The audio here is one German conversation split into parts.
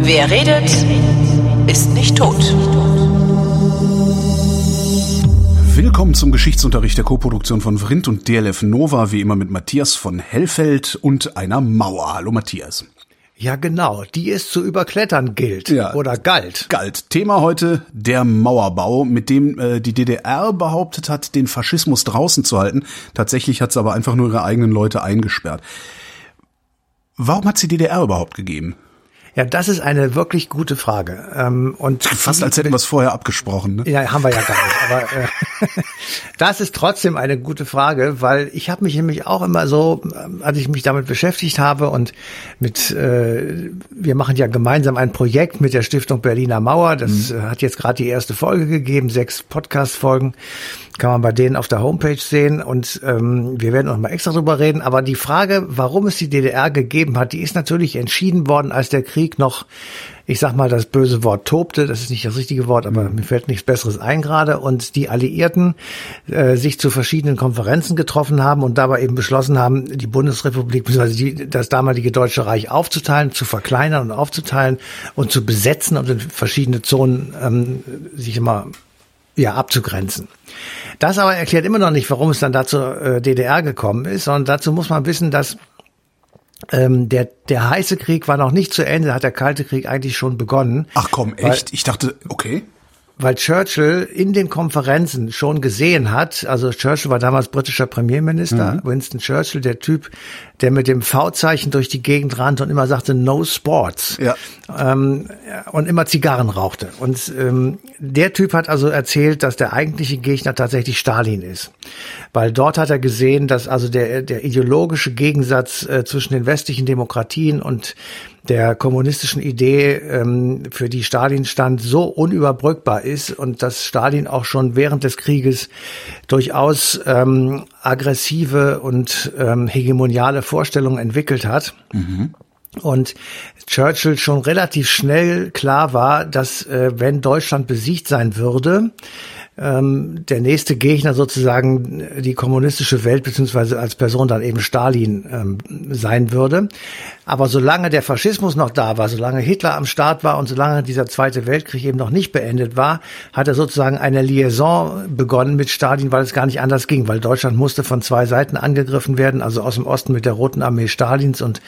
Wer redet, ist nicht tot. Willkommen zum Geschichtsunterricht der Koproduktion von Vrindt und DLF Nova, wie immer mit Matthias von Hellfeld und einer Mauer. Hallo Matthias. Ja, genau, die es zu überklettern gilt Ja. oder galt. Galt. Thema heute der Mauerbau, mit dem äh, die DDR behauptet hat, den Faschismus draußen zu halten. Tatsächlich hat sie aber einfach nur ihre eigenen Leute eingesperrt. Warum hat sie DDR überhaupt gegeben? Ja, das ist eine wirklich gute Frage. Ähm, und Fast als hätten wir es vorher abgesprochen. Ne? Ja, haben wir ja gar nicht. Aber äh, das ist trotzdem eine gute Frage, weil ich habe mich nämlich auch immer so, ähm, als ich mich damit beschäftigt habe und mit, äh, wir machen ja gemeinsam ein Projekt mit der Stiftung Berliner Mauer. Das äh, hat jetzt gerade die erste Folge gegeben, sechs Podcast-Folgen. Kann man bei denen auf der Homepage sehen und ähm, wir werden noch mal extra drüber reden. Aber die Frage, warum es die DDR gegeben hat, die ist natürlich entschieden worden, als der Krieg noch ich sag mal, das böse Wort tobte, das ist nicht das richtige Wort, aber mir fällt nichts Besseres ein gerade, und die Alliierten äh, sich zu verschiedenen Konferenzen getroffen haben und dabei eben beschlossen haben, die Bundesrepublik bzw. Die, das damalige Deutsche Reich aufzuteilen, zu verkleinern und aufzuteilen und zu besetzen und in verschiedene Zonen ähm, sich immer ja, abzugrenzen. Das aber erklärt immer noch nicht, warum es dann dazu äh, DDR gekommen ist, sondern dazu muss man wissen, dass ähm, der, der heiße Krieg war noch nicht zu Ende, hat der Kalte Krieg eigentlich schon begonnen. Ach komm, echt? Ich dachte, okay. Weil Churchill in den Konferenzen schon gesehen hat, also Churchill war damals britischer Premierminister, Winston Churchill, der Typ, der mit dem V-Zeichen durch die Gegend rannte und immer sagte, no sports. Ja. Ähm, und immer Zigarren rauchte. Und ähm, der Typ hat also erzählt, dass der eigentliche Gegner tatsächlich Stalin ist. Weil dort hat er gesehen, dass also der, der ideologische Gegensatz äh, zwischen den westlichen Demokratien und der kommunistischen Idee, ähm, für die Stalin stand, so unüberbrückbar ist und dass Stalin auch schon während des Krieges durchaus ähm, aggressive und ähm, hegemoniale Vorstellungen entwickelt hat. Und Churchill schon relativ schnell klar war, dass äh, wenn Deutschland besiegt sein würde, ähm, der nächste Gegner sozusagen die kommunistische Welt beziehungsweise als Person dann eben Stalin ähm, sein würde. Aber solange der Faschismus noch da war, solange Hitler am Start war und solange dieser Zweite Weltkrieg eben noch nicht beendet war, hat er sozusagen eine Liaison begonnen mit Stalin, weil es gar nicht anders ging, weil Deutschland musste von zwei Seiten angegriffen werden, also aus dem Osten mit der Roten Armee Stalins und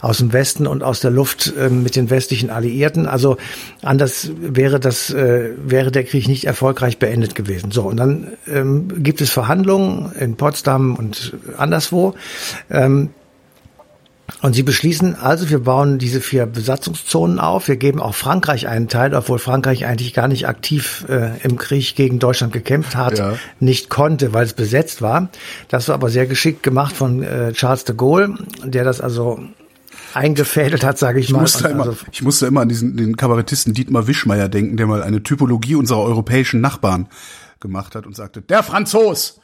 aus dem Westen und aus der Luft äh, mit den westlichen Alliierten. Also anders wäre das äh, wäre der Krieg nicht erfolgreich beendet gewesen. So und dann ähm, gibt es Verhandlungen in Potsdam und anderswo. Ähm, und sie beschließen also, wir bauen diese vier Besatzungszonen auf. Wir geben auch Frankreich einen Teil, obwohl Frankreich eigentlich gar nicht aktiv äh, im Krieg gegen Deutschland gekämpft hat, Ja. nicht konnte, weil es besetzt war. Das war aber sehr geschickt gemacht von äh, Charles de Gaulle, der das also eingefädelt hat, sage ich, Ich mal. musste, immer, also, ich musste immer an diesen den Kabarettisten Dietmar Wischmeier denken, der mal eine Typologie unserer europäischen Nachbarn gemacht hat und sagte, der Franzos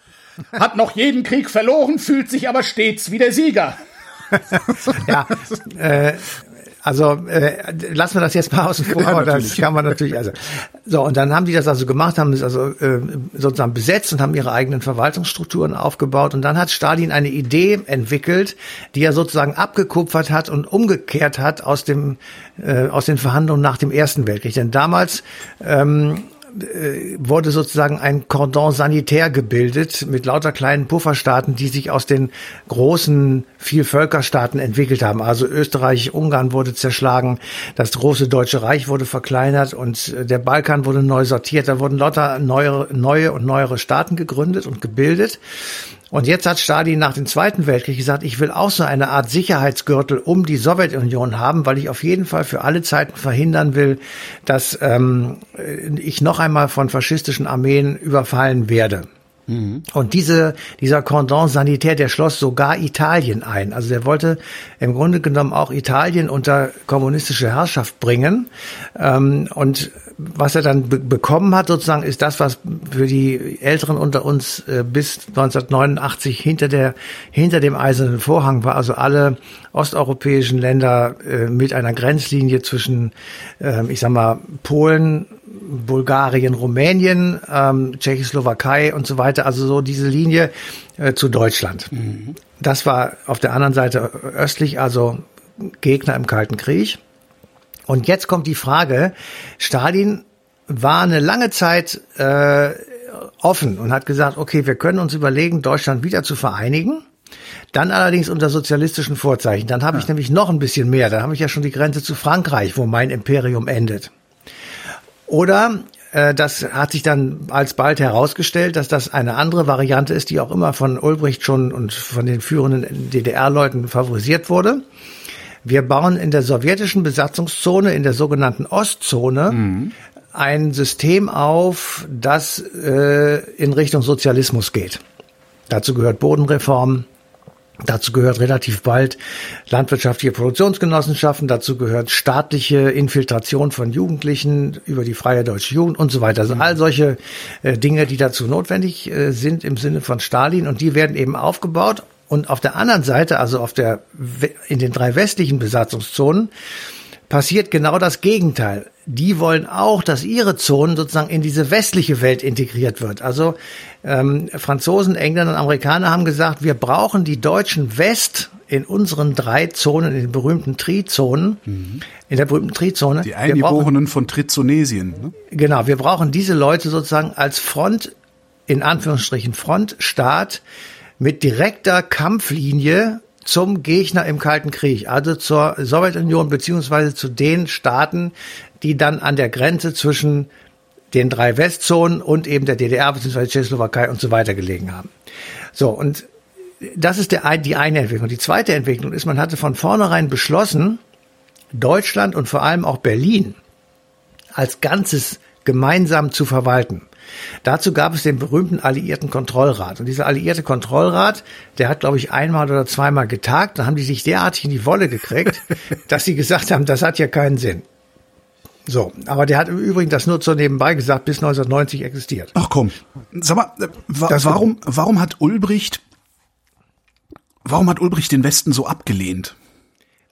hat noch jeden Krieg verloren, fühlt sich aber stets wie der Sieger. ja, äh, also äh, lassen wir das jetzt mal außen vor, Ja, aber das kann man natürlich, also so und dann haben die das also gemacht, haben es also äh, sozusagen besetzt und haben ihre eigenen Verwaltungsstrukturen aufgebaut. Und dann hat Stalin eine Idee entwickelt, die er sozusagen abgekupfert hat und umgekehrt hat aus dem äh, aus den Verhandlungen nach dem Ersten Weltkrieg, denn damals ähm, äh, wurde sozusagen ein Cordon sanitär gebildet mit lauter kleinen Pufferstaaten, die sich aus den großen Vielvölkerstaaten entwickelt haben. Also Österreich, Ungarn wurde zerschlagen, das große Deutsche Reich wurde verkleinert und äh, der Balkan wurde neu sortiert. Da wurden lauter neue, neue und neuere Staaten gegründet und gebildet. Und jetzt hat Stalin nach dem Zweiten Weltkrieg gesagt, ich will auch so eine Art Sicherheitsgürtel um die Sowjetunion haben, weil ich auf jeden Fall für alle Zeiten verhindern will, dass ähm, ich noch einmal von faschistischen Armeen überfallen werde. Und diese, dieser Cordon sanitär, der schloss sogar Italien ein. Also der wollte im Grunde genommen auch Italien unter kommunistische Herrschaft bringen. Ähm, und was er dann be bekommen hat, sozusagen, ist das, was für die Älteren unter uns äh, bis 1989 hinter der hinter dem eisernen Vorhang war. Also alle osteuropäischen Länder äh, mit einer Grenzlinie zwischen, äh, ich sag mal, Polen, Bulgarien, Rumänien, ähm, Tschechoslowakei und so weiter. Also so diese Linie äh, zu Deutschland. Mhm. Das war auf der anderen Seite östlich, also Gegner im Kalten Krieg. Und jetzt kommt die Frage, Stalin war eine lange Zeit äh, offen und hat gesagt, okay, wir können uns überlegen, Deutschland wieder zu vereinigen. Dann allerdings unter sozialistischen Vorzeichen. Dann habe ja. ich nämlich noch ein bisschen mehr. Da habe ich ja schon die Grenze zu Frankreich, wo mein Imperium endet. Oder äh, das hat sich dann alsbald herausgestellt, dass das eine andere Variante ist, die auch immer von Ulbricht schon und von den führenden DDR-Leuten favorisiert wurde. Wir bauen in der sowjetischen Besatzungszone, in der sogenannten Ostzone, mhm. ein System auf, das äh, in Richtung Sozialismus geht. Dazu gehört Bodenreform, Dazu gehört relativ bald landwirtschaftliche Produktionsgenossenschaften, dazu gehört staatliche Infiltration von Jugendlichen über die Freie Deutsche Jugend und so weiter. Also all solche äh, Dinge, die dazu notwendig äh, sind im Sinne von Stalin und die werden eben aufgebaut. Und auf der anderen Seite, also auf der, in den drei westlichen Besatzungszonen, passiert genau das Gegenteil. Die wollen auch, dass ihre Zonen sozusagen in diese westliche Welt integriert wird. Also ähm, Franzosen, Engländer und Amerikaner haben gesagt, wir brauchen die deutschen West in unseren drei Zonen, in den berühmten Trizonen, mhm. in der berühmten Trizone. Die Eingeborenen von Trizonesien. Ne? Genau, wir brauchen diese Leute sozusagen als Front, in Anführungsstrichen Frontstaat, mit direkter Kampflinie zum Gegner im Kalten Krieg, also zur Sowjetunion beziehungsweise zu den Staaten, die dann an der Grenze zwischen den drei Westzonen und eben der DDR beziehungsweise Tschechoslowakei und so weiter gelegen haben. So, und das ist der, die eine Entwicklung. Die zweite Entwicklung ist, man hatte von vornherein beschlossen, Deutschland und vor allem auch Berlin als Ganzes gemeinsam zu verwalten. Dazu gab es den berühmten Alliierten Kontrollrat. Und dieser Alliierte Kontrollrat, der hat, glaube ich, einmal oder zweimal getagt. Da haben die sich derartig in die Wolle gekriegt, dass sie gesagt haben, das hat ja keinen Sinn. So, aber der hat im Übrigen das nur so nebenbei gesagt, bis 1990 existiert. Ach komm, sag mal, äh, wa warum, warum hat Ulbricht, warum hat Ulbricht den Westen so abgelehnt?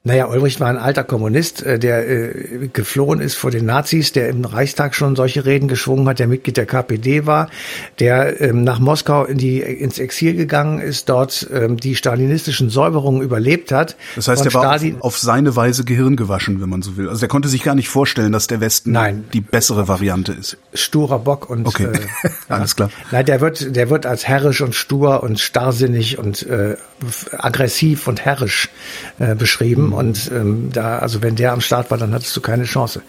Naja, Ulbricht war ein alter Kommunist, äh, der äh, geflohen ist vor den Nazis, der im Reichstag schon solche Reden geschwungen hat, der Mitglied der KPD war, der ähm, nach Moskau in die, ins Exil gegangen ist, dort ähm, die stalinistischen Säuberungen überlebt hat. Das heißt, er war auf, auf, seine Weise Gehirn gewaschen, wenn man so will. Also er konnte sich gar nicht vorstellen, dass der Westen Nein. die bessere Variante ist. Sturer Bock und okay. äh, alles klar. Nein, der wird, der wird als herrisch und stur und starrsinnig und äh, aggressiv und herrisch äh, beschrieben. Mhm. Und ähm, da, also wenn der am Start war, dann hattest du keine Chance.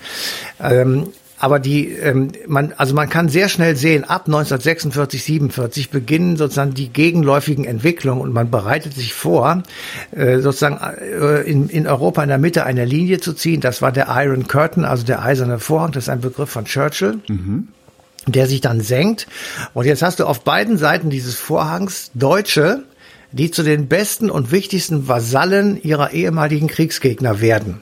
Ähm, aber die, ähm, man, also man kann sehr schnell sehen, ab 1946, 47 beginnen sozusagen die gegenläufigen Entwicklungen und man bereitet sich vor, äh, sozusagen äh, in, in Europa in der Mitte eine Linie zu ziehen. Das war der Iron Curtain, also der eiserne Vorhang. Das ist ein Begriff von Churchill. Mhm der sich dann senkt. Und jetzt hast du auf beiden Seiten dieses Vorhangs Deutsche, die zu den besten und wichtigsten Vasallen ihrer ehemaligen Kriegsgegner werden.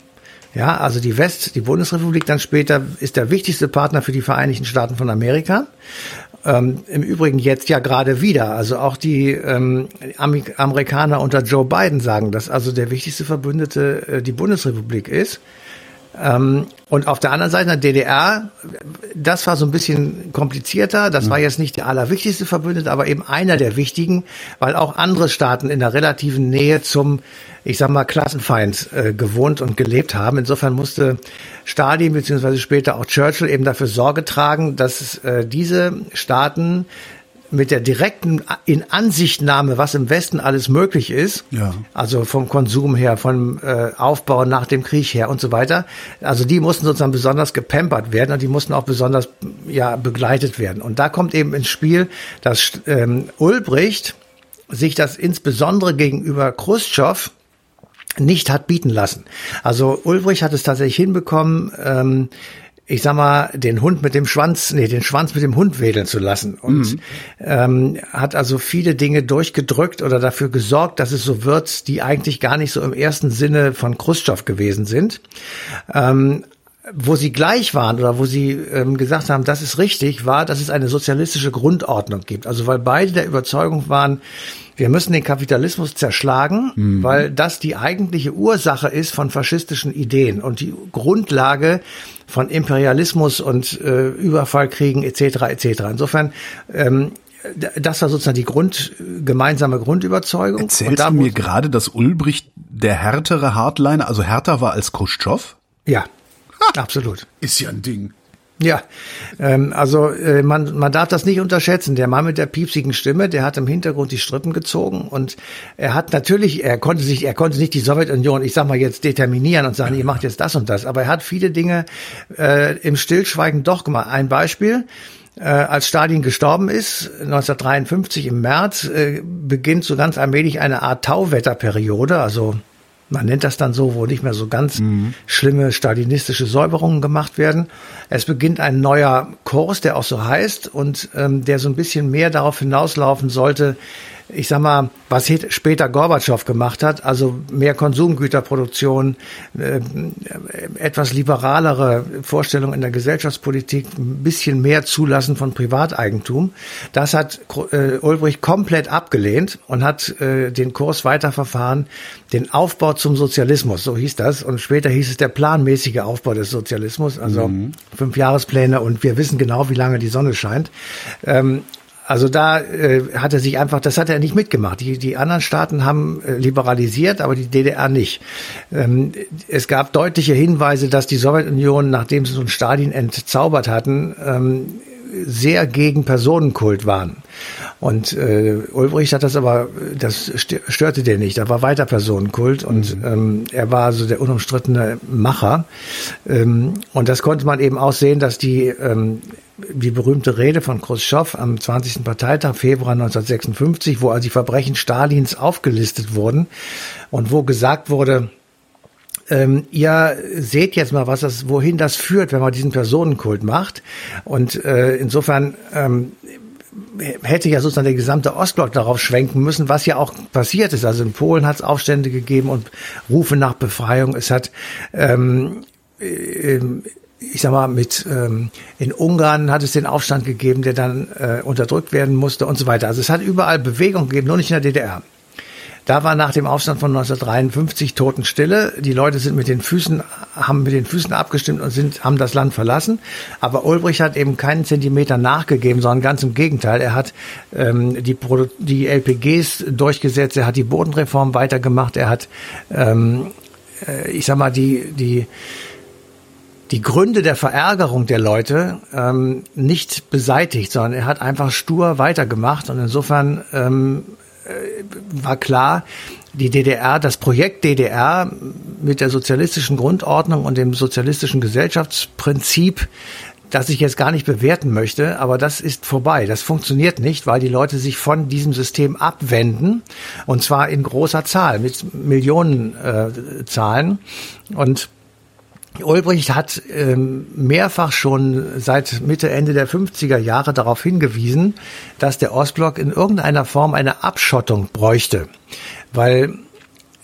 Ja, also die West, die Bundesrepublik dann später ist der wichtigste Partner für die Vereinigten Staaten von Amerika. Ähm, Im Übrigen jetzt ja gerade wieder. Also auch die ähm, Amerikaner unter Joe Biden sagen, dass also der wichtigste Verbündete äh, die Bundesrepublik ist. Ähm, und auf der anderen Seite der DDR, das war so ein bisschen komplizierter. Das war jetzt nicht der allerwichtigste Verbündete, aber eben einer der wichtigen, weil auch andere Staaten in der relativen Nähe zum, ich sag mal, Klassenfeind äh, gewohnt und gelebt haben. Insofern musste Stalin beziehungsweise später auch Churchill eben dafür Sorge tragen, dass äh, diese Staaten mit der direkten Inansichtnahme, was im Westen alles möglich ist, ja. also vom Konsum her, vom äh, Aufbau nach dem Krieg her und so weiter, also die mussten sozusagen besonders gepampert werden und die mussten auch besonders ja begleitet werden. Und da kommt eben ins Spiel, dass ähm, Ulbricht sich das insbesondere gegenüber Khrushchev nicht hat bieten lassen. Also Ulbricht hat es tatsächlich hinbekommen, ähm, ich sag mal, den Hund mit dem Schwanz, nee, den Schwanz mit dem Hund wedeln zu lassen. Und mhm. ähm, hat also viele Dinge durchgedrückt oder dafür gesorgt, dass es so wird, die eigentlich gar nicht so im ersten Sinne von Khrushchev gewesen sind. Ähm, wo sie gleich waren oder wo sie ähm, gesagt haben, das ist richtig, war, dass es eine sozialistische Grundordnung gibt. Also weil beide der Überzeugung waren, wir müssen den Kapitalismus zerschlagen, mhm. weil das die eigentliche Ursache ist von faschistischen Ideen und die Grundlage von Imperialismus und äh, Überfallkriegen etc. etc. Insofern ähm, das war sozusagen die Grund, gemeinsame Grundüberzeugung. Erzählst du mir gerade, dass Ulbricht der härtere Hardliner, also härter war als Khrushchev? Ja, absolut. Ist ja ein Ding. Ja, ähm, also äh, man, man darf das nicht unterschätzen. Der Mann mit der piepsigen Stimme, der hat im Hintergrund die Strippen gezogen und er hat natürlich, er konnte sich, er konnte nicht die Sowjetunion, ich sag mal jetzt determinieren und sagen, ihr macht jetzt das und das, aber er hat viele Dinge äh, im Stillschweigen doch gemacht. Ein Beispiel, äh, als Stalin gestorben ist, 1953 im März, äh, beginnt so ganz allmählich eine Art Tauwetterperiode, also man nennt das dann so, wo nicht mehr so ganz mhm. schlimme stalinistische Säuberungen gemacht werden. Es beginnt ein neuer Kurs, der auch so heißt und ähm, der so ein bisschen mehr darauf hinauslaufen sollte, ich sag mal, was später Gorbatschow gemacht hat, also mehr Konsumgüterproduktion, äh, etwas liberalere Vorstellungen in der Gesellschaftspolitik, ein bisschen mehr Zulassen von Privateigentum. Das hat äh, Ulbricht komplett abgelehnt und hat äh, den Kurs weiterverfahren, den Aufbau zum Sozialismus, so hieß das. Und später hieß es der planmäßige Aufbau des Sozialismus, also mhm. fünf Jahrespläne und wir wissen genau, wie lange die Sonne scheint. Ähm, also da äh, hat er sich einfach, das hat er nicht mitgemacht. Die, die anderen Staaten haben äh, liberalisiert, aber die DDR nicht. Ähm, es gab deutliche Hinweise, dass die Sowjetunion, nachdem sie so einen Stalin entzaubert hatten, ähm, sehr gegen Personenkult waren. Und äh, Ulbricht hat das aber, das störte den nicht. Da war weiter Personenkult und mhm. ähm, er war so der unumstrittene Macher. Ähm, und das konnte man eben auch sehen, dass die ähm, die berühmte Rede von Khrushchev am 20. Parteitag Februar 1956, wo also die Verbrechen Stalins aufgelistet wurden und wo gesagt wurde, ähm, ihr seht jetzt mal, was das, wohin das führt, wenn man diesen Personenkult macht. Und äh, insofern ähm, hätte ja sozusagen der gesamte Ostblock darauf schwenken müssen, was ja auch passiert ist. Also in Polen hat es Aufstände gegeben und Rufe nach Befreiung. Es hat ähm, äh, ich sag mal, mit ähm, in Ungarn hat es den Aufstand gegeben, der dann äh, unterdrückt werden musste und so weiter. Also es hat überall Bewegung gegeben, nur nicht in der DDR. Da war nach dem Aufstand von 1953 Totenstille. Die Leute sind mit den Füßen, haben mit den Füßen abgestimmt und sind, haben das Land verlassen. Aber Ulbricht hat eben keinen Zentimeter nachgegeben, sondern ganz im Gegenteil. Er hat ähm, die, die LPGs durchgesetzt, er hat die Bodenreform weitergemacht, er hat, ähm, äh, ich sag mal, die, die, die Gründe der Verärgerung der Leute ähm, nicht beseitigt, sondern er hat einfach stur weitergemacht und insofern ähm, äh, war klar, die DDR, das Projekt DDR mit der sozialistischen Grundordnung und dem sozialistischen Gesellschaftsprinzip, das ich jetzt gar nicht bewerten möchte, aber das ist vorbei. Das funktioniert nicht, weil die Leute sich von diesem System abwenden und zwar in großer Zahl, mit Millionenzahlen. Äh, und Ulbricht hat ähm, mehrfach schon seit Mitte, Ende der 50er Jahre darauf hingewiesen, dass der Ostblock in irgendeiner Form eine Abschottung bräuchte. Weil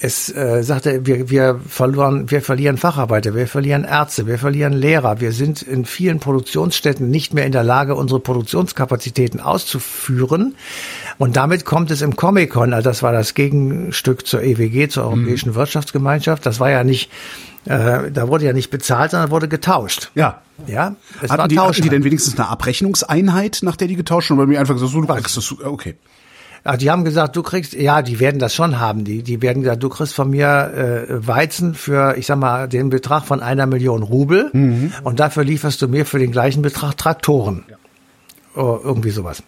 es äh, sagte, wir, wir verloren, wir verlieren Facharbeiter, wir verlieren Ärzte, wir verlieren Lehrer, wir sind in vielen Produktionsstätten nicht mehr in der Lage, unsere Produktionskapazitäten auszuführen. Und damit kommt es im Comic-Con, also das war das Gegenstück zur EWG, zur Europäischen mhm. Wirtschaftsgemeinschaft. Das war ja nicht äh, da wurde ja nicht bezahlt, sondern wurde getauscht. Ja. Ja, es hatten, war die, hatten die denn wenigstens eine Abrechnungseinheit, nach der die getauscht haben? Oder mir einfach gesagt, so, du kriegst das, okay. Ja, die haben gesagt, du kriegst, ja, die werden das schon haben. Die, die werden gesagt, du kriegst von mir äh, Weizen für, ich sag mal, den Betrag von einer Million Rubel mhm. und dafür lieferst du mir für den gleichen Betrag Traktoren. Ja. Oh, irgendwie sowas.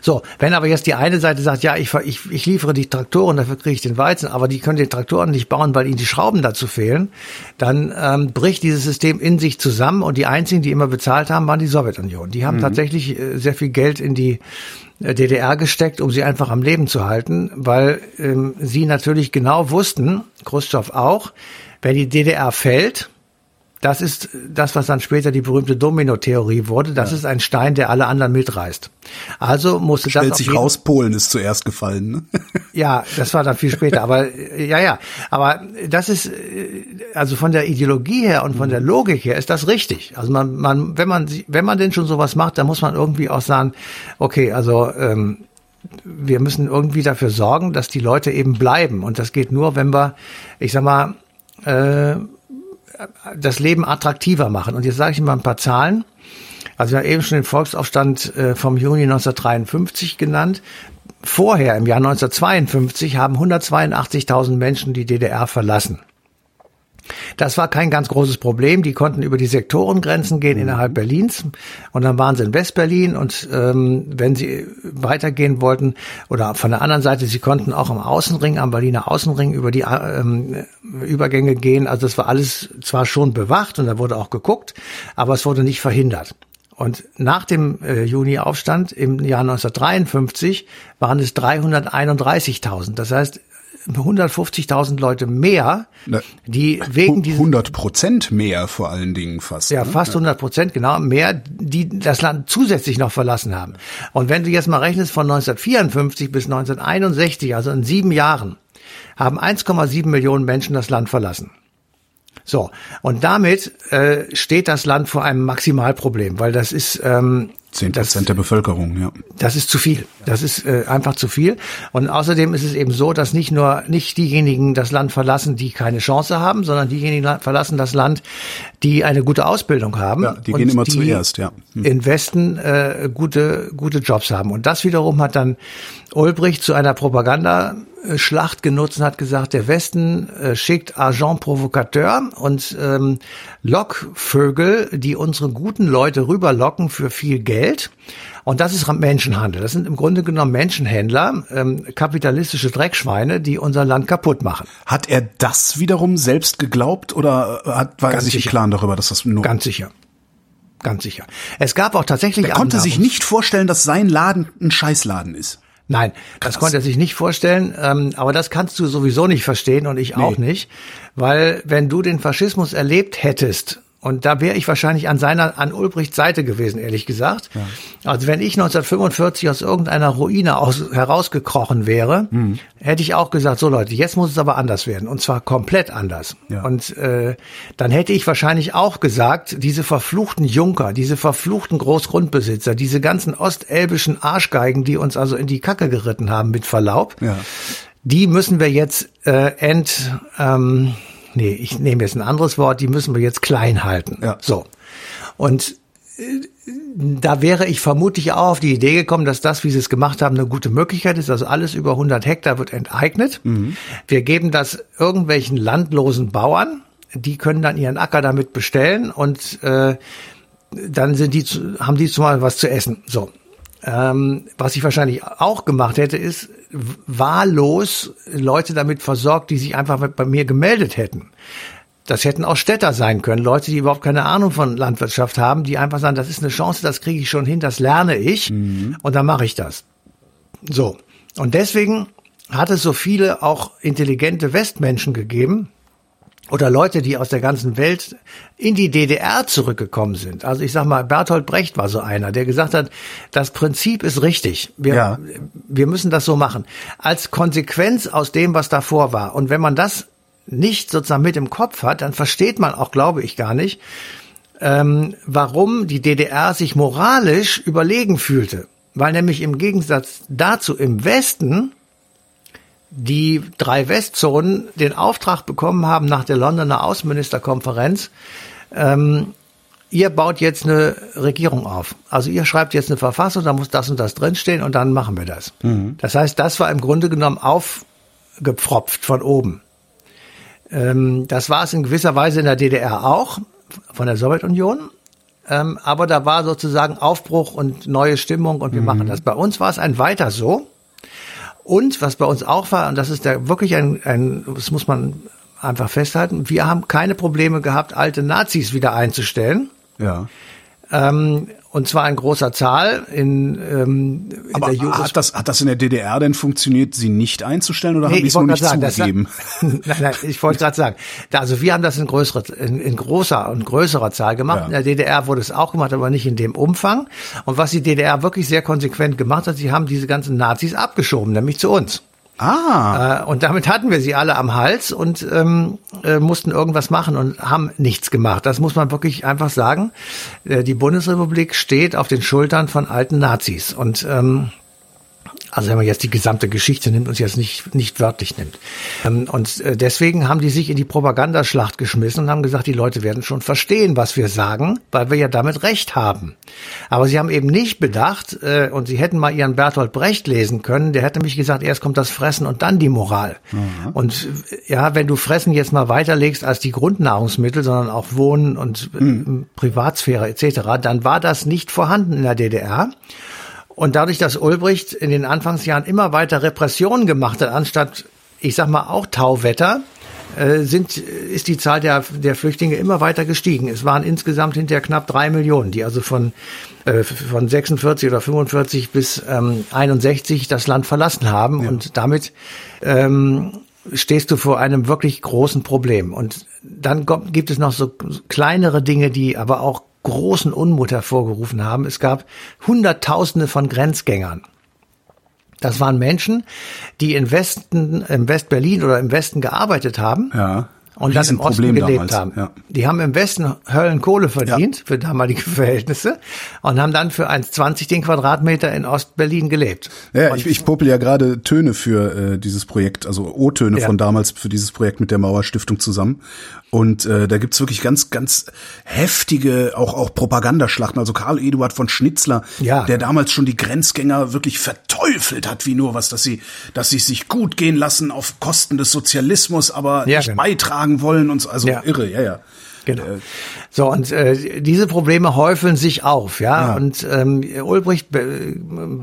So, wenn aber jetzt die eine Seite sagt, ja, ich, ich, ich liefere die Traktoren, dafür kriege ich den Weizen, aber die können die Traktoren nicht bauen, weil ihnen die Schrauben dazu fehlen, dann ähm, bricht dieses System in sich zusammen und die einzigen, die immer bezahlt haben, waren die Sowjetunion. Die haben mhm. tatsächlich äh, sehr viel Geld in die äh, DDR gesteckt, um sie einfach am Leben zu halten, weil ähm, sie natürlich genau wussten, Khrushchev auch, wenn die DDR fällt, Das ist das, was dann später die berühmte Domino-Theorie wurde. Das ja. ist ein Stein, der alle anderen mitreißt. Also musste Stellt das sich raus, Polen ist zuerst gefallen. Ne? Ja, das war dann viel später. Aber ja, ja. Aber das ist also von der Ideologie her und von der Logik her ist das richtig. Also man, man, wenn man, wenn man denn schon sowas macht, dann muss man irgendwie auch sagen, okay, also ähm, wir müssen irgendwie dafür sorgen, dass die Leute eben bleiben. Und das geht nur, wenn wir, ich sag mal, äh, das Leben attraktiver machen. Und jetzt sage ich mal ein paar Zahlen. Also wir haben eben schon den Volksaufstand äh, vom Juni 1953 genannt. Vorher, im Jahr 1952, haben 182.000 Menschen die DDR verlassen. Das war kein ganz großes Problem. Die konnten über die Sektorengrenzen gehen mhm. innerhalb Berlins und dann waren sie in Westberlin und ähm, wenn sie weitergehen wollten oder von der anderen Seite, sie konnten auch am Außenring, am Berliner Außenring über die ähm, Übergänge gehen. Also das war alles zwar schon bewacht und da wurde auch geguckt, aber es wurde nicht verhindert. Und nach dem äh, Juni-Aufstand im Jahr 1953 waren es 331.000. Das heißt, 150.000 Leute mehr, die wegen dieses 100 Prozent mehr vor allen Dingen fast. Ja, ne? fast 100 Prozent genau mehr, die das Land zusätzlich noch verlassen haben. Und wenn du jetzt mal rechnest von 1954 bis 1961, also in sieben Jahren, haben 1,7 Millionen Menschen das Land verlassen. So, und damit äh, steht das Land vor einem Maximalproblem, weil das ist ähm, Zehn Prozent der Bevölkerung, ja. Das ist zu viel. Das ist äh, einfach zu viel. Und außerdem ist es eben so, dass nicht nur nicht diejenigen das Land verlassen, die keine Chance haben, sondern diejenigen verlassen das Land, die eine gute Ausbildung haben. Ja, die gehen immer zuerst, ja. Hm. In Westen äh, gute gute Jobs haben. Und das wiederum hat dann Ulbricht zu einer Propagandaschlacht genutzt und hat gesagt, der Westen äh, schickt Agent Provocateur und ähm, Lockvögel, die unsere guten Leute rüberlocken für viel Geld. Und das ist Menschenhandel. Das sind im Grunde genommen Menschenhändler, ähm, kapitalistische Dreckschweine, die unser Land kaputt machen. Hat er das wiederum selbst geglaubt oder hat, war er sich im Klaren darüber, dass das nur... Ganz sicher. Ganz sicher. Es gab auch tatsächlich. Er konnte sich nicht vorstellen, dass sein Laden ein Scheißladen ist. Nein, Krass. das konnte er sich nicht vorstellen. Ähm, aber das kannst du sowieso nicht verstehen und ich nee. auch nicht. Weil wenn du den Faschismus erlebt hättest, und da wäre ich wahrscheinlich an seiner, an Ulbrichts Seite gewesen, ehrlich gesagt. Ja. Also wenn ich 1945 aus irgendeiner Ruine aus, herausgekrochen wäre, mhm. hätte ich auch gesagt, so Leute, jetzt muss es aber anders werden. Und zwar komplett anders. Ja. Und äh, dann hätte ich wahrscheinlich auch gesagt, diese verfluchten Junker, diese verfluchten Großgrundbesitzer, diese ganzen ostelbischen Arschgeigen, die uns also in die Kacke geritten haben, mit Verlaub, ja. die müssen wir jetzt äh, ent... Ähm, nee, ich nehme jetzt ein anderes Wort, die müssen wir jetzt klein halten. Ja. So. Und äh, da wäre ich vermutlich auch auf die Idee gekommen, dass das, wie sie es gemacht haben, eine gute Möglichkeit ist. Also alles über 100 Hektar wird enteignet. Mhm. Wir geben das irgendwelchen landlosen Bauern. Die können dann ihren Acker damit bestellen und äh, dann sind die, haben die zumal was zu essen. So. Ähm, was ich wahrscheinlich auch gemacht hätte, ist wahllos Leute damit versorgt, die sich einfach bei mir gemeldet hätten. Das hätten auch Städter sein können, Leute, die überhaupt keine Ahnung von Landwirtschaft haben, die einfach sagen, das ist eine Chance, das kriege ich schon hin, das lerne ich mhm. und dann mache ich das. So. Und deswegen hat es so viele auch intelligente Westmenschen gegeben, oder Leute, die aus der ganzen Welt in die DDR zurückgekommen sind. Also ich sag mal, Bertolt Brecht war so einer, der gesagt hat, das Prinzip ist richtig. Wir, ja. wir müssen das so machen. Als Konsequenz aus dem, was davor war. Und wenn man das nicht sozusagen mit im Kopf hat, dann versteht man auch, glaube ich, gar nicht, ähm, warum die DDR sich moralisch überlegen fühlte. Weil nämlich im Gegensatz dazu im Westen die drei Westzonen den Auftrag bekommen haben nach der Londoner Außenministerkonferenz, ähm, ihr baut jetzt eine Regierung auf. Also ihr schreibt jetzt eine Verfassung, da muss das und das drinstehen und dann machen wir das. Mhm. Das heißt, das war im Grunde genommen aufgepfropft von oben. Ähm, das war es in gewisser Weise in der DDR auch, von der Sowjetunion. Ähm, aber da war sozusagen Aufbruch und neue Stimmung und wir mhm. machen das. Bei uns war es ein weiter so. Und was bei uns auch war, und das ist da wirklich ein, ein, das muss man einfach festhalten, wir haben keine Probleme gehabt, alte Nazis wieder einzustellen. Ja. Ähm, und zwar in großer Zahl in, ähm, in Aber der hat das, hat das in der DDR denn funktioniert, sie nicht einzustellen oder Nee, haben die ich es nur wollte nicht gerade sagen, das- zugegeben? nein, nein, ich wollte gerade sagen, also wir haben das in, größere, in, in großer und größerer Zahl gemacht. Ja. In der DDR wurde es auch gemacht, aber nicht in dem Umfang. Und was die DDR wirklich sehr konsequent gemacht hat, sie haben diese ganzen Nazis abgeschoben, nämlich zu uns. Ah, Äh, und damit hatten wir sie alle am Hals und ähm, äh, mussten irgendwas machen und haben nichts gemacht. Das muss man wirklich einfach sagen. Äh, die Bundesrepublik steht auf den Schultern von alten Nazis. Und ähm, also wenn man jetzt die gesamte Geschichte nimmt und jetzt nicht, nicht wörtlich nimmt. Ähm, und äh, deswegen haben die sich in die Propagandaschlacht geschmissen und haben gesagt, die Leute werden schon verstehen, was wir sagen, weil wir ja damit Recht haben. Aber sie haben eben nicht bedacht, äh, und sie hätten mal ihren Bertolt Brecht lesen können, der hätte mich gesagt, erst kommt das Fressen und dann die Moral. Und äh, ja, wenn du Fressen jetzt mal weiterlegst als die Grundnahrungsmittel, sondern auch Wohnen und äh, Privatsphäre etc., dann war das nicht vorhanden in der DDR. Und dadurch, dass Ulbricht in den Anfangsjahren immer weiter Repressionen gemacht hat, anstatt, ich sag mal, auch Tauwetter, äh, sind, ist die Zahl der, der Flüchtlinge immer weiter gestiegen. Es waren insgesamt hinterher knapp drei Millionen, die also von, äh, von 46 oder 45 bis ähm, 61 das Land verlassen haben. Und damit ähm, stehst du vor einem wirklich großen Problem. Und dann gibt es noch so kleinere Dinge, die aber auch großen Unmut hervorgerufen haben. Es gab Hunderttausende von Grenzgängern. Das waren Menschen, die im Westen, im West-Berlin oder im Westen gearbeitet haben. ja. Und dann im Osten gelebt damals, haben. Ja. Die haben im Westen Höllenkohle verdient, für damalige Verhältnisse, und haben dann für 1,20 den Quadratmeter in Ostberlin gelebt. Ja, und ich, ich popel ja gerade Töne für äh, dieses Projekt, also O-Töne Ja. von damals für dieses Projekt mit der Mauerstiftung zusammen. Und äh, da gibt's wirklich ganz, ganz heftige, auch auch Propagandaschlachten. Also Karl Eduard von Schnitzler, Ja. der damals schon die Grenzgänger wirklich verteufelt hat, wie nur was, dass sie, dass sie sich gut gehen lassen auf Kosten des Sozialismus, aber Ja, nicht genau. beitragen wollen und so. Also Ja. irre, ja, ja. Genau. So, und äh, diese Probleme häufeln sich auf, ja. Ja. Und ähm, Ulbricht be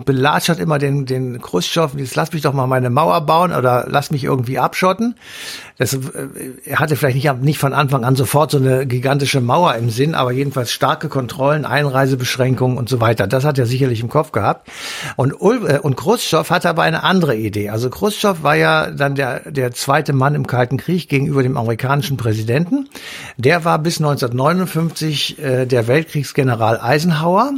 belatschert immer den, den Khrushchev, jetzt lass mich doch mal meine Mauer bauen oder lass mich irgendwie abschotten. Das, äh, er hatte vielleicht nicht, nicht von Anfang an sofort so eine gigantische Mauer im Sinn, aber jedenfalls starke Kontrollen, Einreisebeschränkungen und so weiter. Das hat er sicherlich im Kopf gehabt. Und, Ul äh, und Khrushchev hatte aber eine andere Idee. Also Khrushchev war ja dann der, der zweite Mann im Kalten Krieg gegenüber dem amerikanischen Präsidenten. Der war bis 1959 äh, der Weltkriegsgeneral Eisenhower.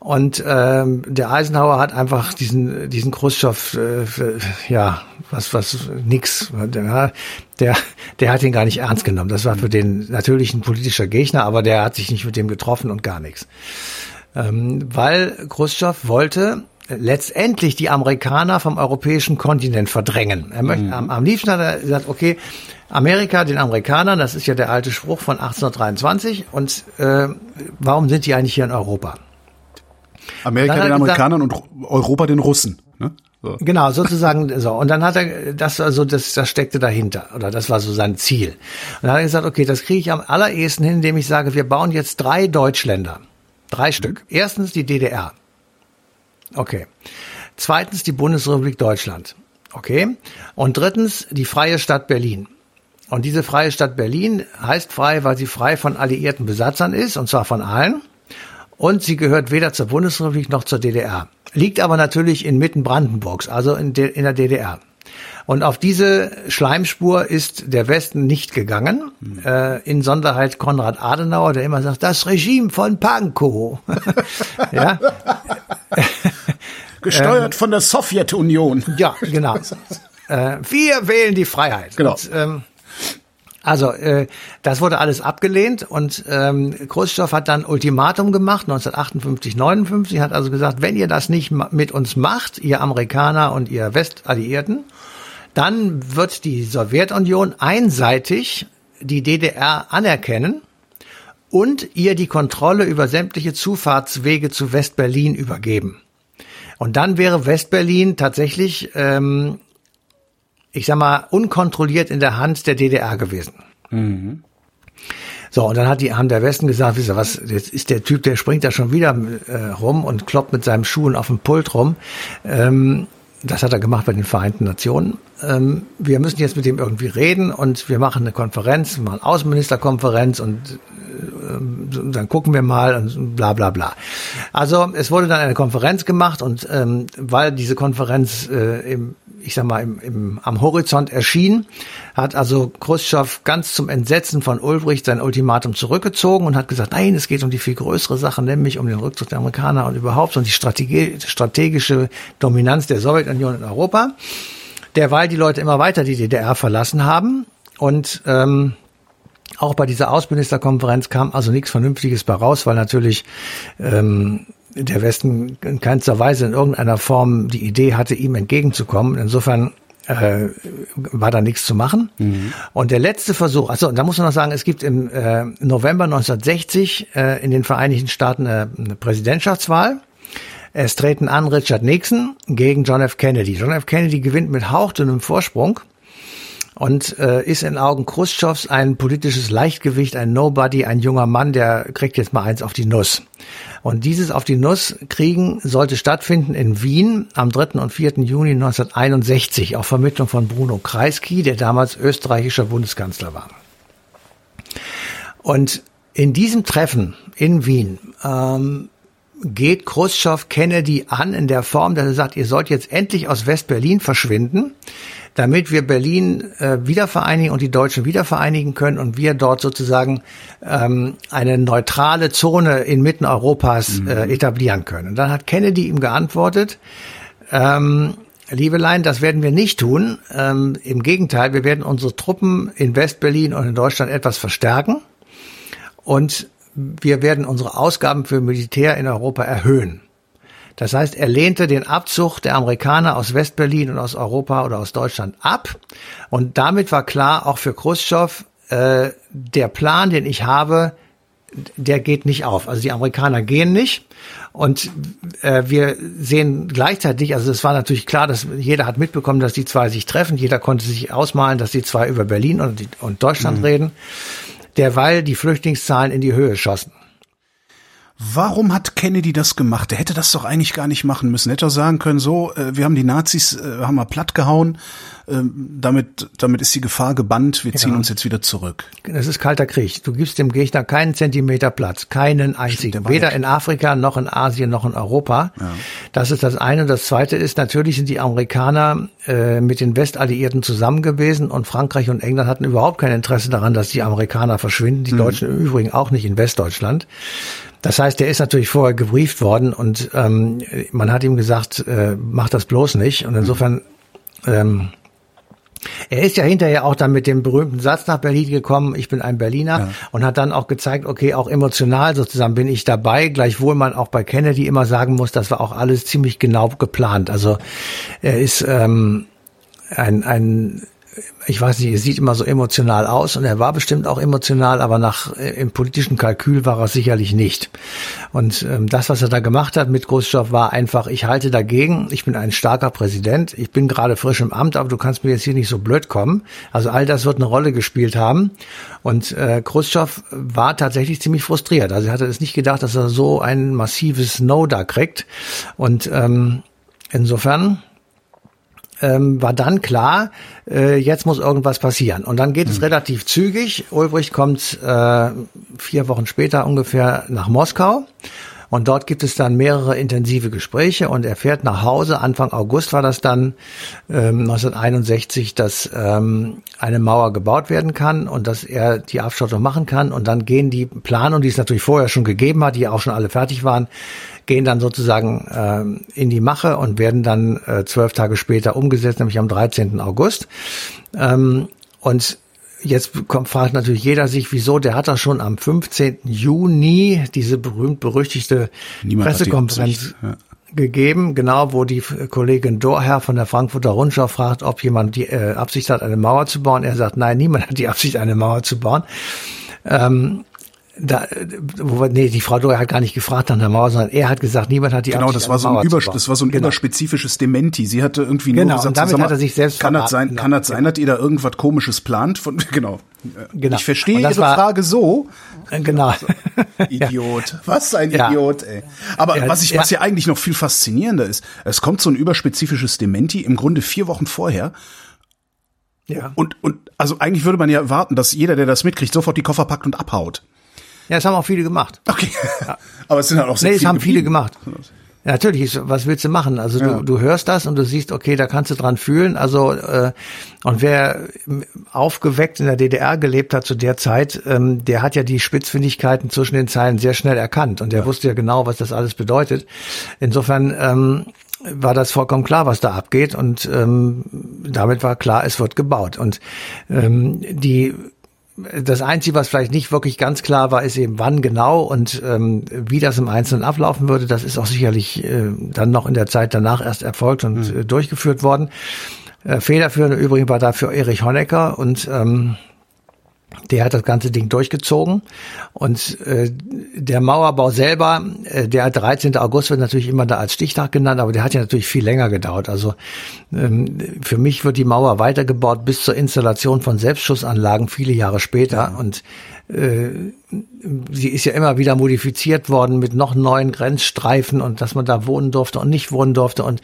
Und ähm, der Eisenhower hat einfach diesen diesen Khrushchev äh, ja was was nix der, der der hat ihn gar nicht ernst genommen. Das war für den natürlich ein politischer Gegner, aber der hat sich nicht mit dem getroffen und gar nichts, ähm, weil Khrushchev wollte letztendlich die Amerikaner vom europäischen Kontinent verdrängen. Er möchte, am, am liebsten hat er gesagt, okay, Amerika den Amerikanern, das ist ja der alte Spruch von 1823, und äh, warum sind die eigentlich hier in Europa? Amerika den er gesagt- Amerikanern und Europa den Russen. Ne? So. Genau, sozusagen so. Und dann hat er, das also, das, das steckte dahinter. Oder das war so sein Ziel. Und dann hat er gesagt, okay, das kriege ich am allerersten hin, indem ich sage, wir bauen jetzt drei Deutschländer. Drei Stück. Erstens die DDR. Okay. Zweitens die Bundesrepublik Deutschland. Okay. Und drittens die freie Stadt Berlin. Und diese freie Stadt Berlin heißt frei, weil sie frei von alliierten Besatzern ist, und zwar von allen. Und sie gehört weder zur Bundesrepublik noch zur DDR. Liegt aber natürlich inmitten Brandenburgs, also in, de, in der DDR. Und auf diese Schleimspur ist der Westen nicht gegangen. Äh, in Sonderheit Konrad Adenauer, der immer sagt, das Regime von Pankow. ja, Gesteuert von der Sowjetunion. ja, genau. äh, wir wählen die Freiheit. Genau. Und, ähm, also äh, das wurde alles abgelehnt und ähm, Khrushchev hat dann Ultimatum gemacht 1958, 59 hat also gesagt, wenn ihr das nicht mit uns macht, ihr Amerikaner und ihr Westalliierten, dann wird die Sowjetunion einseitig die DDR anerkennen und ihr die Kontrolle über sämtliche Zufahrtswege zu Westberlin übergeben. Und dann wäre Westberlin tatsächlich ähm, ich sag mal, unkontrolliert in der Hand der DDR gewesen. So, und dann hat die, haben der Westen gesagt, wisst ihr was, jetzt ist der Typ, der springt da schon wieder äh, rum und kloppt mit seinen Schuhen auf dem Pult rum. Ähm, das hat er gemacht bei den Vereinten Nationen. Ähm, wir müssen jetzt mit dem irgendwie reden und wir machen eine Konferenz, machen Außenministerkonferenz und dann gucken wir mal und bla bla bla. Also es wurde dann eine Konferenz gemacht und ähm, weil diese Konferenz äh, im ich sag mal, im, im, am Horizont erschien, hat also Khrushchev ganz zum Entsetzen von Ulbricht sein Ultimatum zurückgezogen und hat gesagt, nein, es geht um die viel größere Sache, nämlich um den Rückzug der Amerikaner und überhaupt um die Strategie, strategische Dominanz der Sowjetunion in Europa. Derweil die Leute immer weiter die DDR verlassen haben und ähm, auch bei dieser Außenministerkonferenz kam also nichts Vernünftiges bei raus, weil natürlich ähm, der Westen in keinster Weise in irgendeiner Form die Idee hatte, ihm entgegenzukommen. Insofern äh, war da nichts zu machen. Mhm. Und der letzte Versuch, also da muss man noch sagen, es gibt im äh, November 1960 äh, in den Vereinigten Staaten eine, eine Präsidentschaftswahl. Es treten an Richard Nixon gegen John F. Kennedy. John F. Kennedy gewinnt mit hauchdünnem Vorsprung und äh, ist in Augen Khrushchevs ein politisches Leichtgewicht, ein Nobody, ein junger Mann, der kriegt jetzt mal eins auf die Nuss. Und dieses auf die Nuss kriegen sollte stattfinden in Wien am 3. und 4. Juni 1961 auf Vermittlung von Bruno Kreisky, der damals österreichischer Bundeskanzler war. Und in diesem Treffen in Wien ähm, geht Khrushchev Kennedy an in der Form, dass er sagt, ihr sollt jetzt endlich aus West-Berlin verschwinden damit wir Berlin äh, wiedervereinigen und die Deutschen wiedervereinigen können und wir dort sozusagen ähm, eine neutrale Zone inmitten Europas äh, mhm. etablieren können. Und dann hat Kennedy ihm geantwortet, ähm, Liebelein, das werden wir nicht tun. Ähm, Im Gegenteil, wir werden unsere Truppen in Westberlin und in Deutschland etwas verstärken und wir werden unsere Ausgaben für Militär in Europa erhöhen. Das heißt, er lehnte den Abzug der Amerikaner aus Westberlin und aus Europa oder aus Deutschland ab. Und damit war klar, auch für Khrushchev, äh, der Plan, den ich habe, der geht nicht auf. Also die Amerikaner gehen nicht. Und äh, wir sehen gleichzeitig, also es war natürlich klar, dass jeder hat mitbekommen, dass die zwei sich treffen. Jeder konnte sich ausmalen, dass die zwei über Berlin und, und Deutschland mhm. reden. Derweil die Flüchtlingszahlen in die Höhe schossen. Warum hat Kennedy das gemacht? Er hätte das doch eigentlich gar nicht machen müssen. Er hätte doch sagen können, so, äh, wir haben die Nazis, äh, haben wir platt gehauen, damit, damit ist die Gefahr gebannt, wir ziehen ja. uns jetzt wieder zurück. Das ist kalter Krieg. Du gibst dem Gegner keinen Zentimeter Platz, keinen einzigen. Weder in Afrika, noch in Asien, noch in Europa. Ja. Das ist das eine. Und das zweite ist, natürlich sind die Amerikaner äh, mit den Westalliierten zusammen gewesen und Frankreich und England hatten überhaupt kein Interesse daran, dass die Amerikaner verschwinden. Die mhm. Deutschen im Übrigen auch nicht in Westdeutschland. Das heißt, der ist natürlich vorher gebrieft worden und ähm, man hat ihm gesagt, äh, mach das bloß nicht. Und insofern ähm, er ist ja hinterher auch dann mit dem berühmten Satz nach Berlin gekommen, ich bin ein Berliner ja. und hat dann auch gezeigt, okay, auch emotional sozusagen bin ich dabei, gleichwohl man auch bei Kennedy immer sagen muss, das war auch alles ziemlich genau geplant. Also er ist ähm, ein, ein ich weiß nicht, er sieht immer so emotional aus und er war bestimmt auch emotional, aber nach äh, im politischen Kalkül war er sicherlich nicht. Und ähm, das, was er da gemacht hat mit Khrushchev, war einfach, ich halte dagegen, ich bin ein starker Präsident, ich bin gerade frisch im Amt, aber du kannst mir jetzt hier nicht so blöd kommen. Also all das wird eine Rolle gespielt haben. Und äh, Khrushchev war tatsächlich ziemlich frustriert. Also er hatte es nicht gedacht, dass er so ein massives No da kriegt. Und ähm, insofern ähm, war dann klar, äh, jetzt muss irgendwas passieren. Und dann geht mhm. es relativ zügig. Ulbricht kommt äh, vier Wochen später ungefähr nach Moskau. Und dort gibt es dann mehrere intensive Gespräche und er fährt nach Hause. Anfang August war das dann ähm, 1961, dass ähm, eine Mauer gebaut werden kann und dass er die Abschottung machen kann. Und dann gehen die Planungen, die es natürlich vorher schon gegeben hat, die auch schon alle fertig waren, gehen dann sozusagen äh, in die Mache und werden dann äh, zwölf Tage später umgesetzt, nämlich am 13. August. Ähm, und Jetzt kommt, fragt natürlich jeder sich, wieso, der hat das schon am 15. Juni diese berühmt-berüchtigte Pressekonferenz ja. gegeben, genau, wo die Kollegin Dorher von der Frankfurter Rundschau fragt, ob jemand die äh, Absicht hat, eine Mauer zu bauen. Er sagt, nein, niemand hat die Absicht, eine Mauer zu bauen. Ähm, da, wo, nee, die Frau Doyer hat gar nicht gefragt nach der Mauer, sondern er hat gesagt, niemand hat die Genau, das war, so ein Über, das war so ein genau. überspezifisches Dementi. Sie hatte irgendwie genau, nur gesagt, und damit mal, hat er sich selbst kann das sein, genau. kann das sein, dass ihr da irgendwas komisches plant? Von, genau. genau. Ich verstehe Ihre war, Frage so. Äh, genau. Idiot. Was ein ja. Idiot, ey. Aber ja, was ich, was ja eigentlich noch viel faszinierender ist, es kommt so ein überspezifisches Dementi im Grunde vier Wochen vorher. Ja. Und, und, also eigentlich würde man ja erwarten, dass jeder, der das mitkriegt, sofort die Koffer packt und abhaut. Ja, das haben auch viele gemacht. Okay. Aber es sind halt auch sehr Nee, es viele haben viele gemacht. Ja, natürlich, was willst du machen? Also Ja. du, du hörst das und du siehst, okay, da kannst du dran fühlen. Also äh, und wer aufgeweckt in der DDR gelebt hat zu der Zeit, ähm, der hat ja die Spitzfindigkeiten zwischen den Zeilen sehr schnell erkannt und der wusste ja genau, was das alles bedeutet. Insofern ähm, war das vollkommen klar, was da abgeht und ähm, damit war klar, es wird gebaut und ähm, die das Einzige, was vielleicht nicht wirklich ganz klar war, ist eben wann genau und ähm, wie das im Einzelnen ablaufen würde. Das ist auch sicherlich äh, dann noch in der Zeit danach erst erfolgt und äh, durchgeführt worden. Äh, federführend übrigens war dafür Erich Honecker und ähm, der hat das ganze Ding durchgezogen und äh, der Mauerbau selber, äh, der 13. August wird natürlich immer da als Stichtag genannt, aber der hat ja natürlich viel länger gedauert. Also ähm, für mich wird die Mauer weitergebaut bis zur Installation von Selbstschussanlagen viele Jahre später und äh, sie ist ja immer wieder modifiziert worden mit noch neuen Grenzstreifen und dass man da wohnen durfte und nicht wohnen durfte und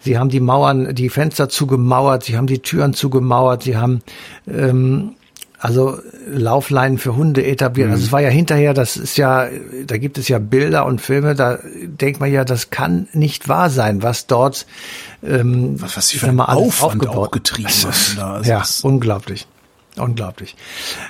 sie haben die Mauern, die Fenster zugemauert, sie haben die Türen zugemauert, sie haben ähm, also Laufleinen für Hunde etabliert. Also es war ja hinterher, das ist ja, da gibt es ja Bilder und Filme, da denkt man ja, das kann nicht wahr sein, was dort ähm, Was, was sie für mal, alles Aufwand aufgebaut. auch getrieben Das haben. Also ja, unglaublich. Unglaublich.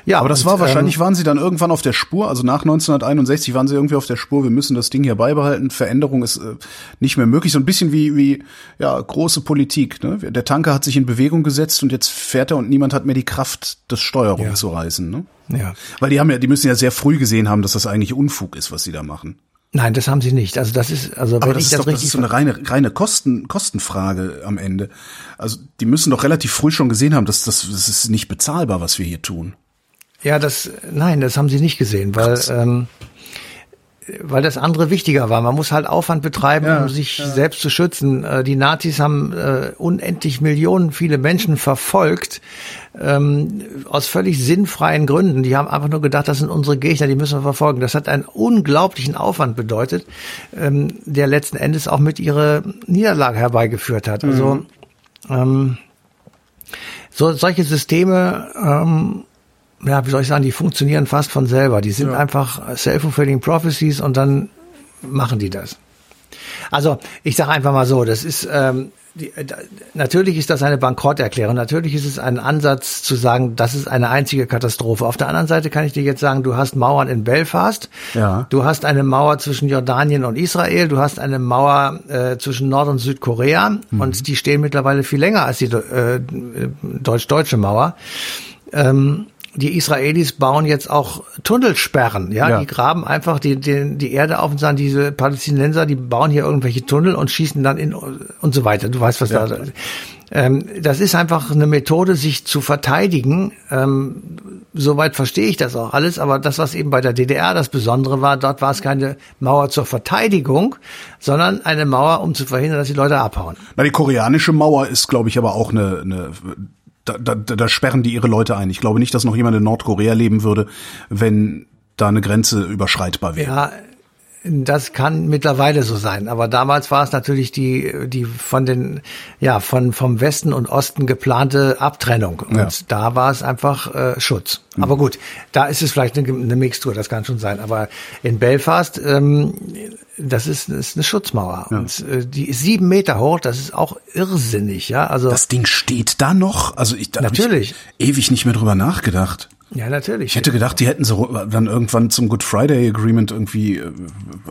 Ja, Aber das und, war wahrscheinlich, ähm, waren sie dann irgendwann auf der Spur, also nach 1961 waren sie irgendwie auf der Spur, wir müssen das Ding hier beibehalten, Veränderung ist äh, nicht mehr möglich, so ein bisschen wie, wie ja, große Politik. Ne? Der Tanker hat sich in Bewegung gesetzt und jetzt fährt er und niemand hat mehr die Kraft, das Steuer rumzureißen. Ne? ja. Weil die haben ja, die müssen ja sehr früh gesehen haben, dass das eigentlich Unfug ist, was sie da machen. Nein, das haben sie nicht. Also das ist, also Aber das ist das doch das ist so eine reine, reine Kosten, Kostenfrage am Ende. Also die müssen doch relativ früh schon gesehen haben, dass das, das ist nicht bezahlbar, was wir hier tun. Ja, das, nein, das haben sie nicht gesehen, weil, ähm, weil das andere wichtiger war. Man muss halt Aufwand betreiben, Ja, um sich selbst zu schützen. Äh, Die Nazis haben äh, unendlich Millionen viele Menschen verfolgt, ähm, aus völlig sinnfreien Gründen. Die haben einfach nur gedacht, das sind unsere Gegner, die müssen wir verfolgen. Das hat einen unglaublichen Aufwand bedeutet, ähm, der letzten Endes auch mit ihrer Niederlage herbeigeführt hat. Also, ähm, so, solche Systeme, ähm, ja, wie soll ich sagen, die funktionieren fast von selber. Die sind einfach self-fulfilling prophecies und dann machen die das. Also ich sage einfach mal so, das ist ähm, die, äh, da- natürlich ist das eine Bankrotterklärung. Natürlich ist es ein Ansatz zu sagen, das ist eine einzige Katastrophe. Auf der anderen Seite kann ich dir jetzt sagen, du hast Mauern in Belfast, Ja. du hast eine Mauer zwischen Jordanien und Israel, du hast eine Mauer äh, zwischen Nord- und Südkorea und die stehen mittlerweile viel länger als die äh, deutsch-deutsche Mauer. Ähm, die Israelis bauen jetzt auch Tunnelsperren, ja, Ja. die graben einfach die, die, die Erde auf und sagen, diese Palästinenser, die bauen hier irgendwelche Tunnel und schießen dann in und so weiter. Du weißt, was da. Ähm, das ist einfach eine Methode, sich zu verteidigen. Ähm, soweit verstehe ich das auch alles, aber das, was eben bei der DDR das Besondere war, dort war es keine Mauer zur Verteidigung, sondern eine Mauer, um zu verhindern, dass die Leute abhauen. Na, die koreanische Mauer ist, glaube ich, aber auch eine, eine da, da, da sperren die ihre Leute ein. Ich glaube nicht, dass noch jemand in Nordkorea leben würde, wenn da eine Grenze überschreitbar wäre. Ja, das kann mittlerweile so sein, aber damals war es natürlich die die von den ja von vom Westen und Osten geplante Abtrennung und Ja. da war es einfach äh, Schutz. Aber gut, da ist es vielleicht eine, eine Mixtur, das kann schon sein. Aber in Belfast, ähm, das ist, ist eine Schutzmauer und äh, die ist sieben Meter hoch. Das ist auch irrsinnig, ja. Also Das Ding steht da noch? Also ich, da Natürlich. ich ewig nicht mehr drüber nachgedacht. Ja natürlich. Ich hätte gedacht, die hätten so dann irgendwann zum Good Friday Agreement irgendwie äh,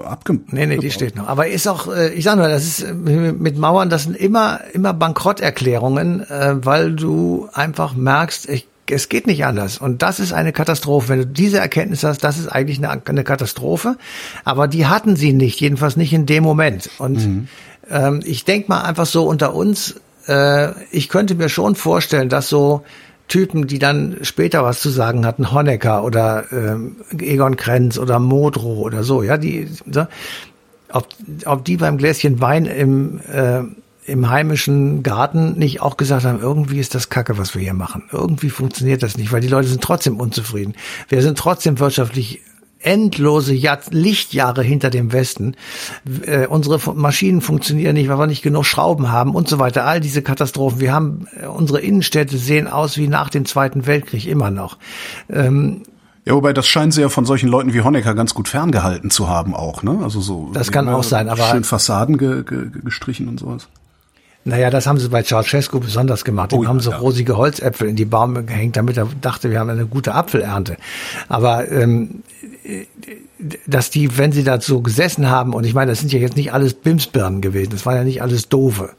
abge Nee, nee, die steht noch. Aber ist auch, äh, ich sag nur, das ist äh, mit Mauern, das sind immer, immer Bankrotterklärungen, weil du einfach merkst, ich, es geht nicht anders. Und das ist eine Katastrophe. Wenn du diese Erkenntnis hast, das ist eigentlich eine, eine Katastrophe. Aber die hatten sie nicht, jedenfalls nicht in dem Moment. Und ähm, ich denk mal einfach so unter uns, äh, ich könnte mir schon vorstellen, dass so Typen, die dann später was zu sagen hatten, Honecker oder ähm, Egon Krenz oder Modrow oder so, ja, die, so, ob, ob die beim Gläschen Wein im, äh, im heimischen Garten nicht auch gesagt haben, irgendwie ist das Kacke, was wir hier machen. Irgendwie funktioniert das nicht, weil die Leute sind trotzdem unzufrieden. Wir sind trotzdem wirtschaftlich endlose Jahr Lichtjahre hinter dem Westen. Äh, unsere Maschinen funktionieren nicht, weil wir nicht genug Schrauben haben und so weiter. All diese Katastrophen. Wir haben äh, unsere Innenstädte sehen aus wie nach dem Zweiten Weltkrieg immer noch. Ähm, Ja, wobei das scheinen sie ja von solchen Leuten wie Honecker ganz gut ferngehalten zu haben auch, ne? Also so. Das kann auch sein, aber schön Fassaden ge, ge, gestrichen und sowas. Naja, das haben sie bei Ceausescu besonders gemacht. Dem Oh haben sie ja. rosige Holzäpfel in die Bäume gehängt, damit er dachte, wir haben eine gute Apfelernte. Aber ähm, dass die, wenn sie da so gesessen haben, und ich meine, das sind ja jetzt nicht alles Bimsbirnen gewesen, das waren ja nicht alles Doofe.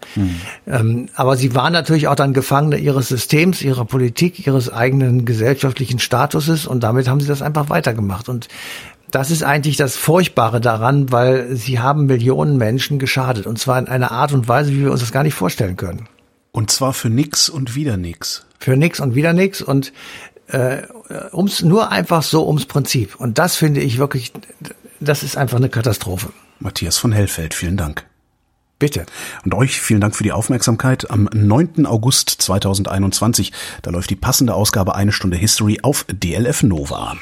Ähm, aber sie waren natürlich auch dann Gefangene ihres Systems, ihrer Politik, ihres eigenen gesellschaftlichen Statuses und damit haben sie das einfach weitergemacht. Und das ist eigentlich das Furchtbare daran, weil sie haben Millionen Menschen geschadet und zwar in einer Art und Weise, wie wir uns das gar nicht vorstellen können. Und zwar für nix und wieder nix. Für nix und wieder nix und äh, ums nur einfach so ums Prinzip. Und das finde ich wirklich, das ist einfach eine Katastrophe. Matthias von Hellfeld, vielen Dank. Bitte. Und euch vielen Dank für die Aufmerksamkeit. Am 9. August 2021, da läuft die passende Ausgabe Eine Stunde History auf DLF Nova.